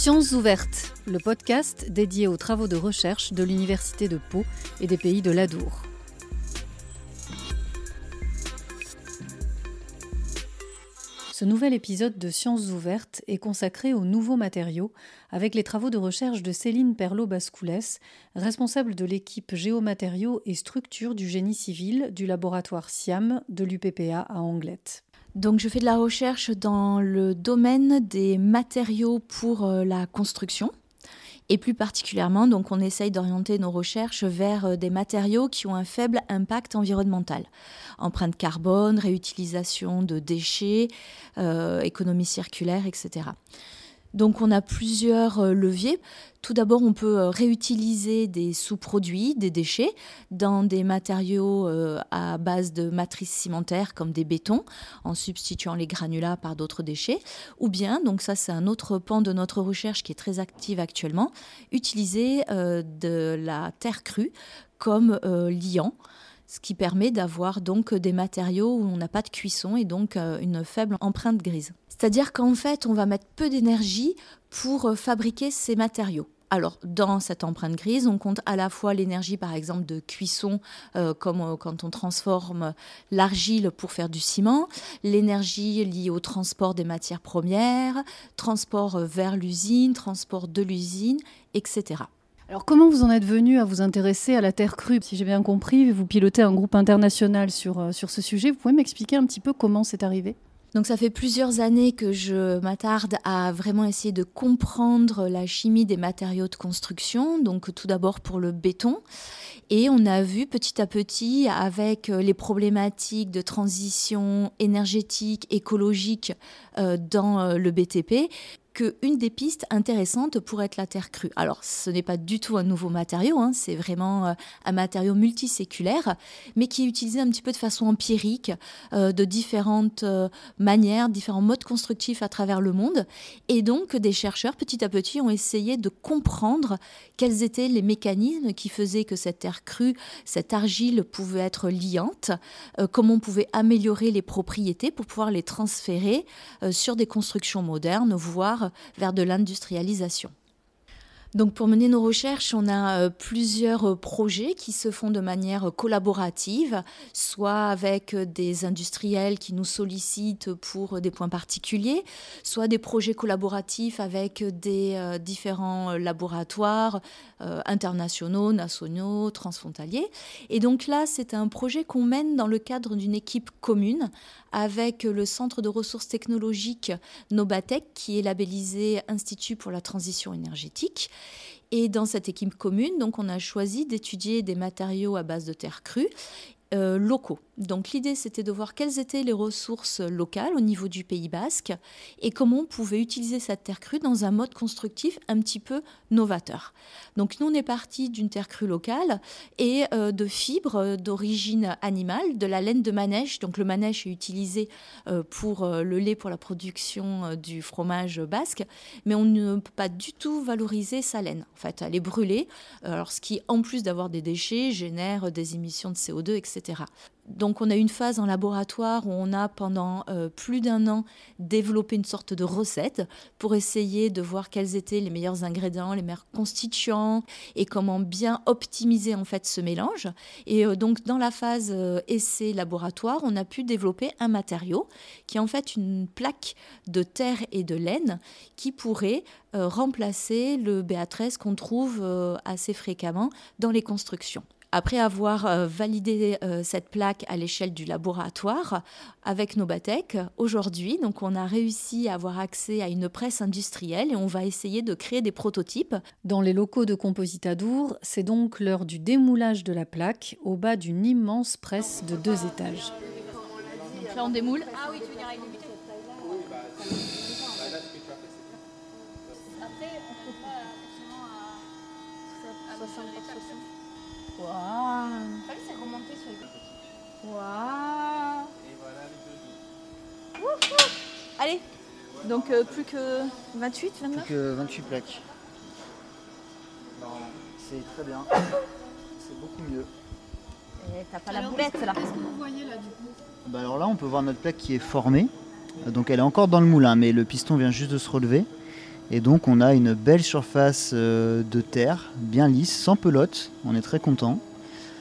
Sciences ouvertes, le podcast dédié aux travaux de recherche de l'Université de Pau et des pays de l'Adour. Ce nouvel épisode de Sciences ouvertes est consacré aux nouveaux matériaux avec les travaux de recherche de Céline Perlot-Bascoulès, responsable de l'équipe géomatériaux et structures du génie civil du laboratoire SIAM de l'UPPA à Anglette. Donc je fais de la recherche dans le domaine des matériaux pour euh, la construction. Et plus particulièrement, donc, on essaye d'orienter nos recherches vers euh, des matériaux qui ont un faible impact environnemental. Empreinte carbone, réutilisation de déchets, euh, économie circulaire, etc. Donc on a plusieurs euh, leviers. Tout d'abord, on peut euh, réutiliser des sous-produits, des déchets, dans des matériaux euh, à base de matrices cimentaires comme des bétons, en substituant les granulats par d'autres déchets. Ou bien, donc ça c'est un autre pan de notre recherche qui est très active actuellement, utiliser de la terre crue comme liant ce qui permet d'avoir donc des matériaux où on n'a pas de cuisson et donc une faible empreinte grise. C'est-à-dire qu'en fait, on va mettre peu d'énergie pour euh, fabriquer ces matériaux. Alors, dans cette empreinte grise, on compte à la fois l'énergie, par exemple, de cuisson, euh, comme euh, quand on transforme l'argile pour faire du ciment, l'énergie liée au transport des matières premières, transport vers l'usine, transport de l'usine, etc. Alors, comment vous en êtes venu à vous intéresser à la terre crue? Si j'ai bien compris, vous pilotez un groupe international sur, sur ce sujet. Vous pouvez m'expliquer un petit peu comment c'est arrivé? Donc ça fait plusieurs années que je m'attarde à vraiment essayer de comprendre la chimie des matériaux de construction, donc tout d'abord pour le béton. Et on a vu petit à petit, avec les problématiques de transition énergétique, écologique euh, dans euh, le BTP, qu'une des pistes intéressantes pourrait être la terre crue. Alors, ce n'est pas du tout un nouveau matériau, hein, c'est vraiment euh, un matériau multiséculaire, mais qui est utilisé un petit peu de façon empirique, euh, de différentes euh, manières, différents modes constructifs à travers le monde. Et donc, des chercheurs, petit à petit, ont essayé de comprendre quels étaient les mécanismes qui faisaient que cette terre crue, cette argile pouvait être liante, comment on pouvait améliorer les propriétés pour pouvoir les transférer sur des constructions modernes, voire vers de l'industrialisation. Donc pour mener nos recherches, on a euh, plusieurs euh, projets qui se font de manière collaborative, soit avec euh, des industriels qui nous sollicitent pour des points particuliers, soit des projets collaboratifs avec des différents laboratoires internationaux, nationaux, transfrontaliers. Et donc là, c'est un projet qu'on mène dans le cadre d'une équipe commune avec le Centre de ressources technologiques Nobatec, qui est labellisé Institut pour la transition énergétique. Et dans cette équipe commune, donc, on a choisi d'étudier des matériaux à base de terre crue euh, locaux. Donc l'idée, c'était de voir quelles étaient les ressources locales au niveau du Pays basque et comment on pouvait utiliser cette terre crue dans un mode constructif un petit peu novateur. Donc nous, on est parti d'une terre crue locale et euh, de fibres d'origine animale, de la laine de manèche. Donc le manèche est utilisé euh, pour le lait pour la production du fromage basque, mais on ne peut pas du tout valoriser sa laine. En fait, elle est brûlée, alors ce qui, en plus d'avoir des déchets, génère des émissions de CO2, etc. Donc on a une phase en laboratoire où on a pendant euh, plus d'un an développé une sorte de recette pour essayer de voir quels étaient les meilleurs ingrédients, les meilleurs constituants et comment bien optimiser en fait ce mélange. Et euh, donc dans la phase euh, essai laboratoire, on a pu développer un matériau qui est en fait une plaque de terre et de laine qui pourrait remplacer le BA13 qu'on trouve assez fréquemment dans les constructions. Après avoir euh, validé euh, cette plaque à l'échelle du laboratoire avec Nobatec, aujourd'hui, donc on a réussi à avoir accès à une presse industrielle et on va essayer de créer des prototypes. Dans les locaux de Compositadour, c'est donc l'heure du démoulage de la plaque au bas d'une immense presse de deux étages. Donc là on démoule. Ah oui, tu veux dire avec Après, on peut pas à 60 Waouh c'est remonté sur les Waouh Et voilà les deux Allez Donc euh, plus que 28, 29 Plus que 28 plaques. C'est très bien. C'est beaucoup mieux. Et t'as pas la boulette là Qu'est-ce que vous voyez là du coup? Bah Alors là, on peut voir notre plaque qui est formée. Donc elle est encore dans le moulin, mais le piston vient juste de se relever. Et donc on a une belle surface euh, de terre, bien lisse, sans pelote. On est très content.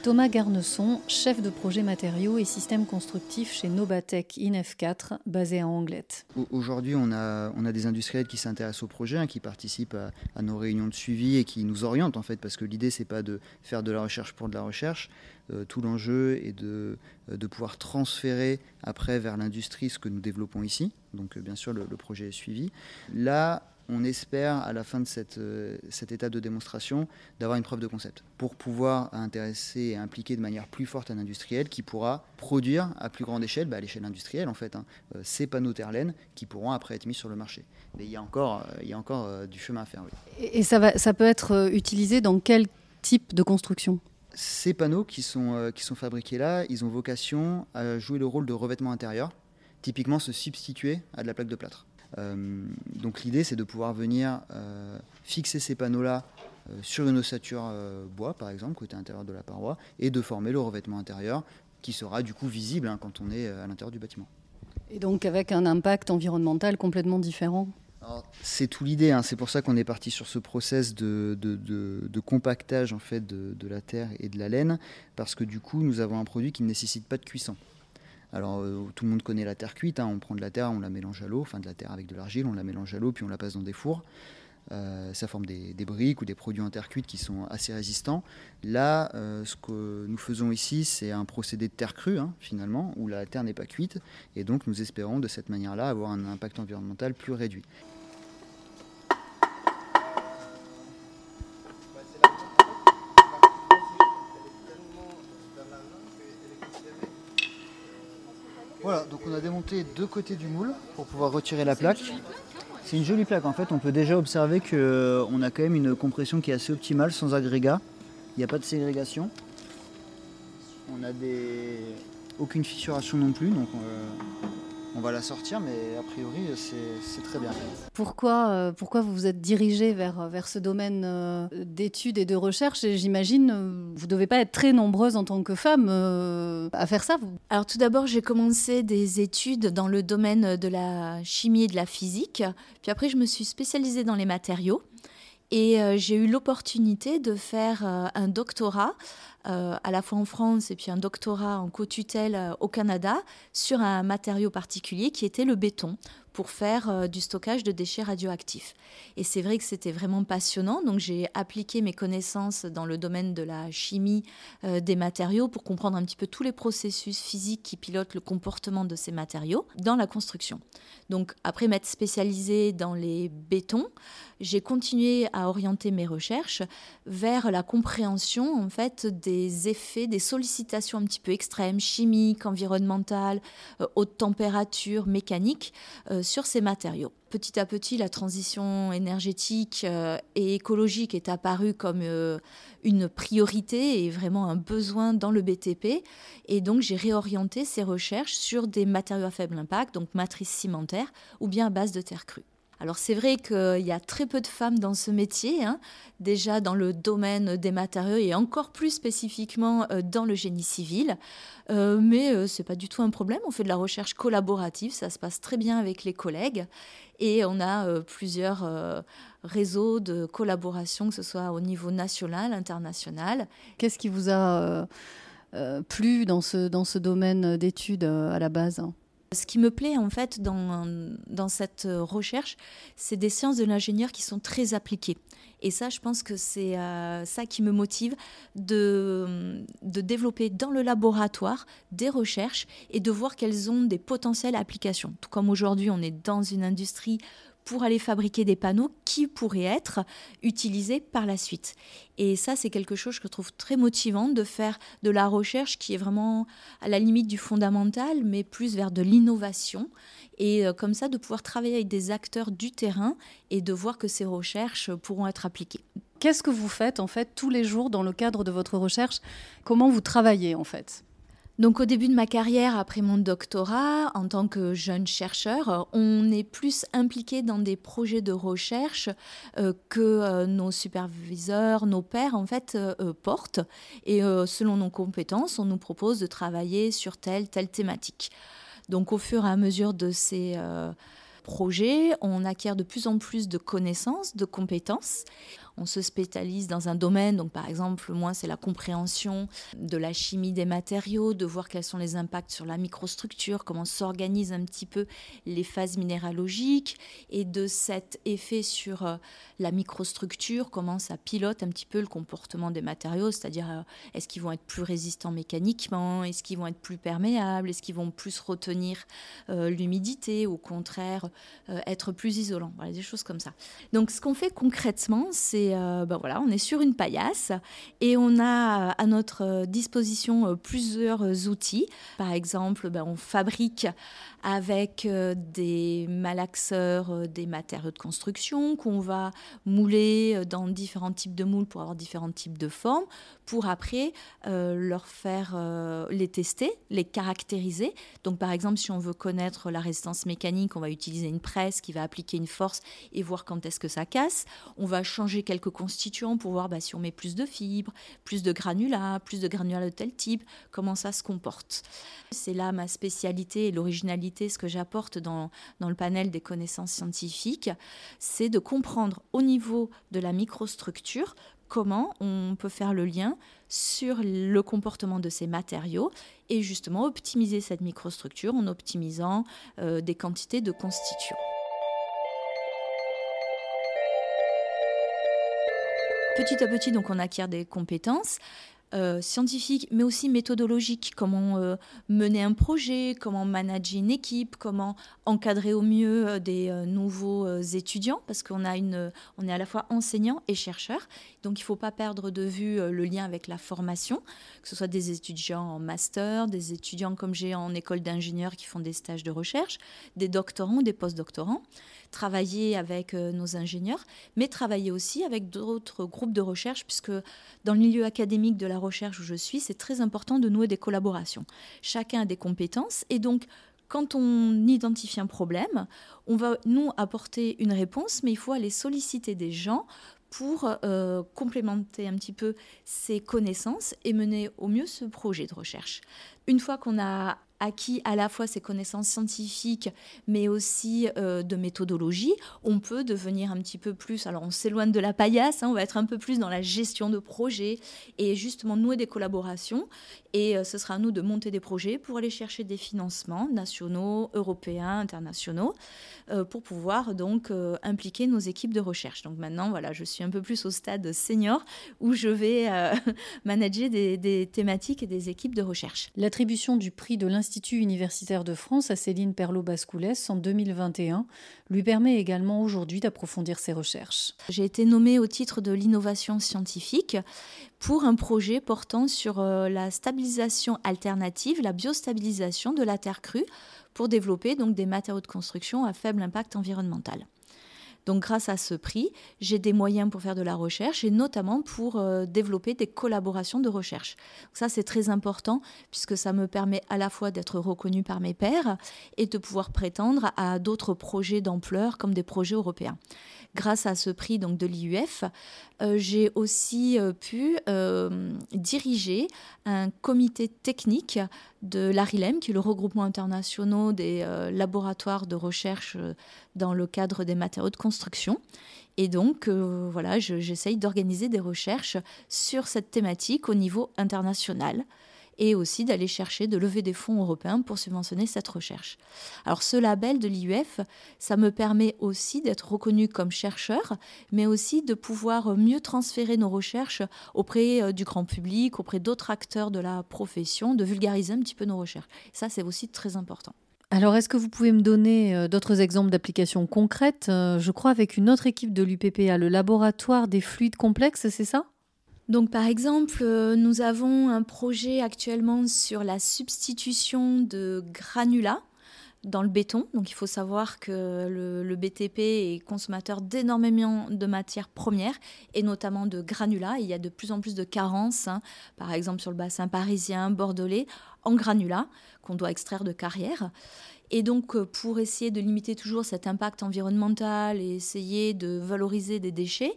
Thomas Garneson, chef de projet matériaux et systèmes constructifs chez Nobatech INF4, basé à Anglette. Aujourd'hui, on a, on a des industriels qui s'intéressent au projet, hein, qui participent à, nos réunions de suivi et qui nous orientent en fait, parce que l'idée, c'est pas de faire de la recherche pour de la recherche. Euh, tout l'enjeu est de, de, pouvoir transférer après vers l'industrie ce que nous développons ici. Donc, bien sûr, le, le projet est suivi. Là, on espère à la fin de cette, euh, cet état de démonstration d'avoir une preuve de concept pour pouvoir intéresser et impliquer de manière plus forte un industriel qui pourra produire à plus grande échelle, bah, à l'échelle industrielle en fait, hein, euh, ces panneaux Terlaine qui pourront après être mis sur le marché. Mais il y a encore, euh, il y a encore du chemin à faire. Et, ça, va, ça peut être utilisé dans quel type de construction? Ces panneaux qui sont, qui sont fabriqués là, ils ont vocation à jouer le rôle de revêtement intérieur, typiquement se substituer à de la plaque de plâtre. Euh, donc l'idée, c'est de pouvoir venir euh, fixer ces panneaux-là euh, sur une ossature bois, par exemple, côté intérieur de la paroi, et de former le revêtement intérieur qui sera du coup visible hein, quand on est à l'intérieur du bâtiment. Et donc avec un impact environnemental complètement différent? C'est tout l'idée, hein. c'est pour ça qu'on est parti sur ce process de, compactage en fait de, de, la terre et de la laine, parce que du coup nous avons un produit qui ne nécessite pas de cuisson. Alors euh, tout le monde connaît la terre cuite, hein. on prend de la terre, on la mélange à l'eau, enfin de la terre avec de l'argile, on la mélange à l'eau, puis on la passe dans des fours. Euh, ça forme des, briques ou des produits en terre cuite qui sont assez résistants. Là, euh, ce que nous faisons ici, c'est un procédé de terre crue, hein, finalement, où la terre n'est pas cuite, et donc nous espérons de cette manière-là avoir un impact environnemental plus réduit. Voilà, donc on a démonté deux côtés du moule pour pouvoir retirer la plaque. C'est une jolie plaque en fait, on peut déjà observer qu'on euh, a quand même une compression qui est assez optimale sans agrégat. Il n'y a pas de ségrégation. On a aucune fissuration non plus, euh, on va la sortir, mais a priori, c'est très bien. Pourquoi, euh, pourquoi vous vous êtes dirigé vers, vers ce domaine euh, d'études et de recherche J'imagine, euh, vous ne devez pas être très nombreuses en tant que femme à faire ça. Alors tout d'abord, j'ai commencé des études dans le domaine de la chimie et de la physique. Puis après, je me suis spécialisée dans les matériaux. Et j'ai eu l'opportunité de faire un doctorat euh, à la fois en France et puis un doctorat en co-tutelle euh, au Canada sur un matériau particulier qui était le béton pour faire euh, du stockage de déchets radioactifs. Et c'est vrai que c'était vraiment passionnant, donc j'ai appliqué mes connaissances dans le domaine de la chimie des matériaux pour comprendre un petit peu tous les processus physiques qui pilotent le comportement de ces matériaux dans la construction. Donc après m'être spécialisée dans les bétons, j'ai continué à orienter mes recherches vers la compréhension en fait des effets, des sollicitations un petit peu extrêmes, chimiques, environnementales, euh, haute température, mécaniques, euh, sur ces matériaux. Petit à petit, la transition énergétique euh, et écologique est apparue comme une priorité et vraiment un besoin dans le BTP. Et donc, j'ai réorienté ces recherches sur des matériaux à faible impact, donc matrice cimentaire ou bien à base de terre crue. Alors c'est vrai qu'il y a très peu de femmes dans ce métier, hein. déjà dans le domaine des matériaux et encore plus spécifiquement euh, dans le génie civil. Euh, mais euh, ce n'est pas du tout un problème. On fait de la recherche collaborative, ça se passe très bien avec les collègues. Et on a plusieurs réseaux de collaboration, que ce soit au niveau national, international. Qu'est-ce qui vous a plu dans ce, dans ce domaine d'études à la base? Ce qui me plaît en fait dans, cette recherche, c'est des sciences de l'ingénieur qui sont très appliquées. Et ça, je pense que c'est euh, ça qui me motive de, de développer dans le laboratoire des recherches et de voir qu'elles ont des potentielles applications. Tout comme aujourd'hui, on est dans une industrie pour aller fabriquer des panneaux qui pourraient être utilisés par la suite. Et ça, c'est quelque chose que je trouve très motivant de faire de la recherche qui est vraiment à la limite du fondamental, mais plus vers de l'innovation. Et euh, comme ça, de pouvoir travailler avec des acteurs du terrain et de voir que ces recherches pourront être appliquées. Qu'est-ce que vous faites en fait tous les jours dans le cadre de votre recherche? Comment vous travaillez en fait? Donc au début de ma carrière, après mon doctorat, en tant que jeune chercheur, on est plus impliqué dans des projets de recherche euh, que euh, nos superviseurs, nos pairs en fait euh, portent. Et selon nos compétences, on nous propose de travailler sur telle, telle thématique. Donc au fur et à mesure de ces projet, on acquiert de plus en plus de connaissances, de compétences on se spécialise dans un domaine. Donc, par exemple, moi, c'est la compréhension de la chimie des matériaux, de voir quels sont les impacts sur la microstructure, comment s'organisent un petit peu les phases minéralogiques et de cet effet sur euh, la microstructure, comment ça pilote un petit peu le comportement des matériaux, c'est-à-dire euh, est-ce qu'ils vont être plus résistants mécaniquement, est-ce qu'ils vont être plus perméables, est-ce qu'ils vont plus retenir euh, l'humidité, au contraire être plus isolants, voilà, des choses comme ça. Donc, ce qu'on fait concrètement, c'est euh, ben voilà, on est sur une paillasse et on a à notre disposition euh, plusieurs outils. Par exemple, ben, on fabrique avec euh, des malaxeurs, des matériaux de construction qu'on va mouler dans différents types de moules pour avoir différents types de formes, pour après leur faire les tester, les caractériser. Donc par exemple, si on veut connaître la résistance mécanique, on va utiliser une presse qui va appliquer une force et voir quand est-ce que ça casse. On va changer quelques constituants pour voir bah, si on met plus de fibres, plus de granulats, plus de granulats de tel type, comment ça se comporte. C'est là ma spécialité et l'originalité, ce que j'apporte dans, dans le panel des connaissances scientifiques, c'est de comprendre au niveau de la microstructure comment on peut faire le lien sur le comportement de ces matériaux et justement optimiser cette microstructure en optimisant euh, des quantités de constituants. petit à petit, donc, on acquiert des compétences. Euh, scientifiques, mais aussi méthodologiques, comment euh, mener un projet, comment manager une équipe, comment encadrer au mieux euh, des nouveaux étudiants, parce qu'on a une, on est à la fois enseignant et chercheur, donc il ne faut pas perdre de vue le lien avec la formation, que ce soit des étudiants en master, des étudiants comme j'ai en école d'ingénieurs qui font des stages de recherche, des doctorants ou des post-doctorants travailler avec euh, nos ingénieurs, mais travailler aussi avec d'autres groupes de recherche, puisque dans le milieu académique de la recherche où je suis, c'est très important de nouer des collaborations. Chacun a des compétences et donc quand on identifie un problème, on va nous apporter une réponse, mais il faut aller solliciter des gens pour euh, complémenter un petit peu ces connaissances et mener au mieux ce projet de recherche. Une fois qu'on a acquis à la fois ses connaissances scientifiques, mais aussi euh, de méthodologie, on peut devenir un petit peu plus, alors on s'éloigne de la paillasse, hein, on va être un peu plus dans la gestion de projets et justement nouer des collaborations. Et euh, ce sera à nous de monter des projets pour aller chercher des financements nationaux, européens, internationaux, euh, pour pouvoir donc impliquer nos équipes de recherche. Donc maintenant, voilà, je suis un peu plus au stade senior où je vais manager des, des thématiques et des équipes de recherche. L'attribution du prix de l'Institut l'Institut universitaire de France à Céline Perlot-Bascoulès en 2021 lui permet également aujourd'hui d'approfondir ses recherches. J'ai été nommée au titre de l'innovation scientifique pour un projet portant sur euh, la stabilisation alternative, la biostabilisation de la terre crue pour développer donc des matériaux de construction à faible impact environnemental. Donc grâce à ce prix, j'ai des moyens pour faire de la recherche et notamment pour euh, développer des collaborations de recherche. ça c'est très important puisque ça me permet à la fois d'être reconnu par mes pairs et de pouvoir prétendre à d'autres projets d'ampleur comme des projets européens grâce à ce prix donc de l'IUF, euh, j'ai aussi euh, pu diriger un comité technique de l'ARILEM, qui est le regroupement international des laboratoires de recherche dans le cadre des matériaux de construction. Et donc, euh, voilà, j'essaye d'organiser des recherches sur cette thématique au niveau international et aussi d'aller chercher de lever des fonds européens pour subventionner cette recherche. Alors ce label de l'IUF, ça me permet aussi d'être reconnu comme chercheur, mais aussi de pouvoir mieux transférer nos recherches auprès euh, du grand public, auprès d'autres acteurs de la profession, de vulgariser un petit peu nos recherches. Ça, c'est aussi très important. Alors, est-ce que vous pouvez me donner euh, d'autres exemples d'applications concrètes? Euh, Je crois avec une autre équipe de l'UPPA, le laboratoire des fluides complexes, c'est ça? Donc par exemple, euh, nous avons un projet actuellement sur la substitution de granulats dans le béton. Donc il faut savoir que le, BTP est consommateur d'énormément de matières premières et notamment de granulats. Il y a de plus en plus de carences, hein, par exemple sur le bassin parisien, bordelais, en granulats qu'on doit extraire de carrières. Et donc, euh, pour essayer de limiter toujours cet impact environnemental et essayer de valoriser des déchets,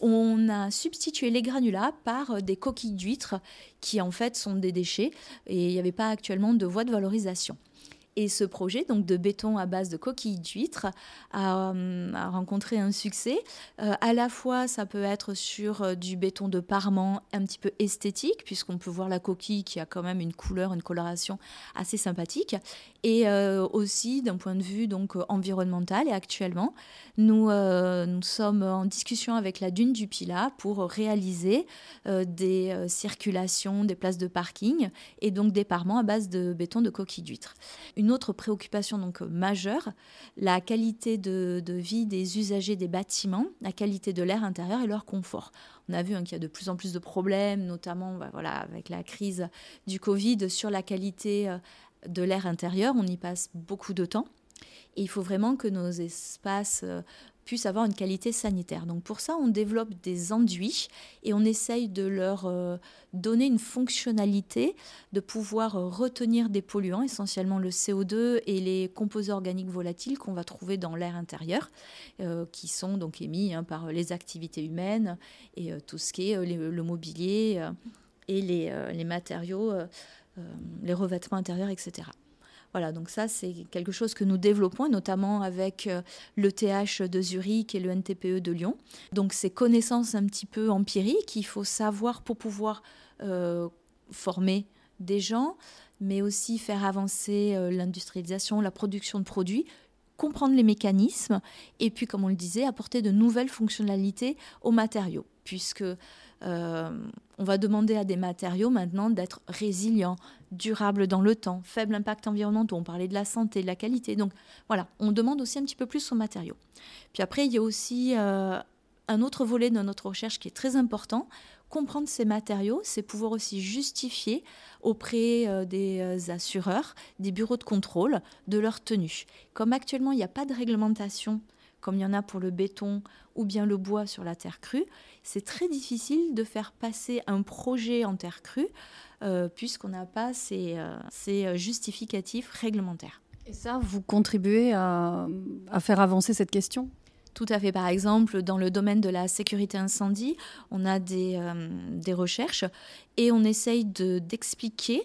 on a substitué les granulats par euh, des coquilles d'huîtres qui en fait sont des déchets et il n'y avait pas actuellement de voie de valorisation. Et ce projet donc de béton à base de coquilles d'huîtres a, rencontré un succès. à la fois, ça peut être sur du béton de parement un petit peu esthétique, puisqu'on peut voir la coquille qui a quand même une couleur, une coloration assez sympathique, et aussi d'un point de vue donc environnemental. Et actuellement, nous, nous sommes en discussion avec la dune du Pilat pour réaliser des circulations, des places de parking et donc des parements à base de béton de coquilles d'huîtres. Autre préoccupation donc majeure, la qualité de, vie des usagers des bâtiments, la qualité de l'air intérieur et leur confort. On a vu hein, qu'il y a de plus en plus de problèmes, notamment bah, voilà, avec la crise du Covid, sur la qualité euh, de l'air intérieur. On y passe beaucoup de temps. Et il faut vraiment que nos espaces euh, puissent avoir une qualité sanitaire. Donc pour ça, on développe des enduits et on essaye de leur euh, donner une fonctionnalité de pouvoir euh, retenir des polluants, essentiellement le CO2 et les composés organiques volatiles qu'on va trouver dans l'air intérieur, euh, qui sont donc émis hein, par les activités humaines et tout ce qui est le mobilier et les, les matériaux, les revêtements intérieurs, etc. Voilà, donc ça, c'est quelque chose que nous développons, notamment avec euh, le TH de Zurich et le NTPE de Lyon. Donc, ces connaissances un petit peu empiriques, il faut savoir pour pouvoir euh, former des gens, mais aussi faire avancer euh, l'industrialisation, la production de produits comprendre les mécanismes et puis, comme on le disait, apporter de nouvelles fonctionnalités aux matériaux, puisque on va demander à des matériaux maintenant d'être résilients, durables dans le temps, faible impact environnemental. On parlait de la santé, de la qualité. Donc voilà, on demande aussi un petit peu plus aux matériaux. Puis après, il y a aussi euh, un autre volet de notre recherche qui est très important. Comprendre ces matériaux, c'est pouvoir aussi justifier auprès euh, des assureurs, des bureaux de contrôle, de leur tenue. Comme actuellement, il n'y a pas de réglementation comme il y en a pour le béton ou bien le bois sur la terre crue, c'est très difficile de faire passer un projet en terre crue euh, puisqu'on n'a pas ces, euh, euh, justificatifs réglementaires. Et ça, vous contribuez à, faire avancer cette question? Tout à fait. Par exemple, dans le domaine de la sécurité incendie, on a des, des recherches et on essaye d'expliquer de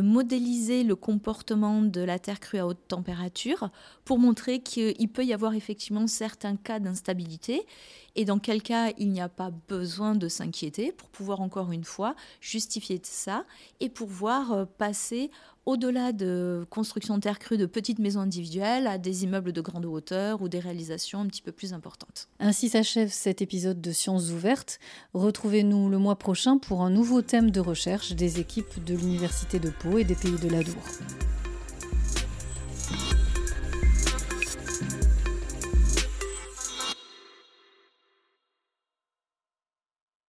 modéliser le comportement de la terre crue à haute température pour montrer qu'il peut y avoir effectivement certains cas d'instabilité. Et dans quel cas il n'y a pas besoin de s'inquiéter pour pouvoir encore une fois justifier ça et pouvoir euh, passer au-delà de construction de terre crue de petites maisons individuelles à des immeubles de grande hauteur ou des réalisations un petit peu plus importantes. Ainsi s'achève cet épisode de Sciences ouvertes. Retrouvez-nous le mois prochain pour un nouveau thème de recherche des équipes de l'Université de Pau et des Pays de l'Adour.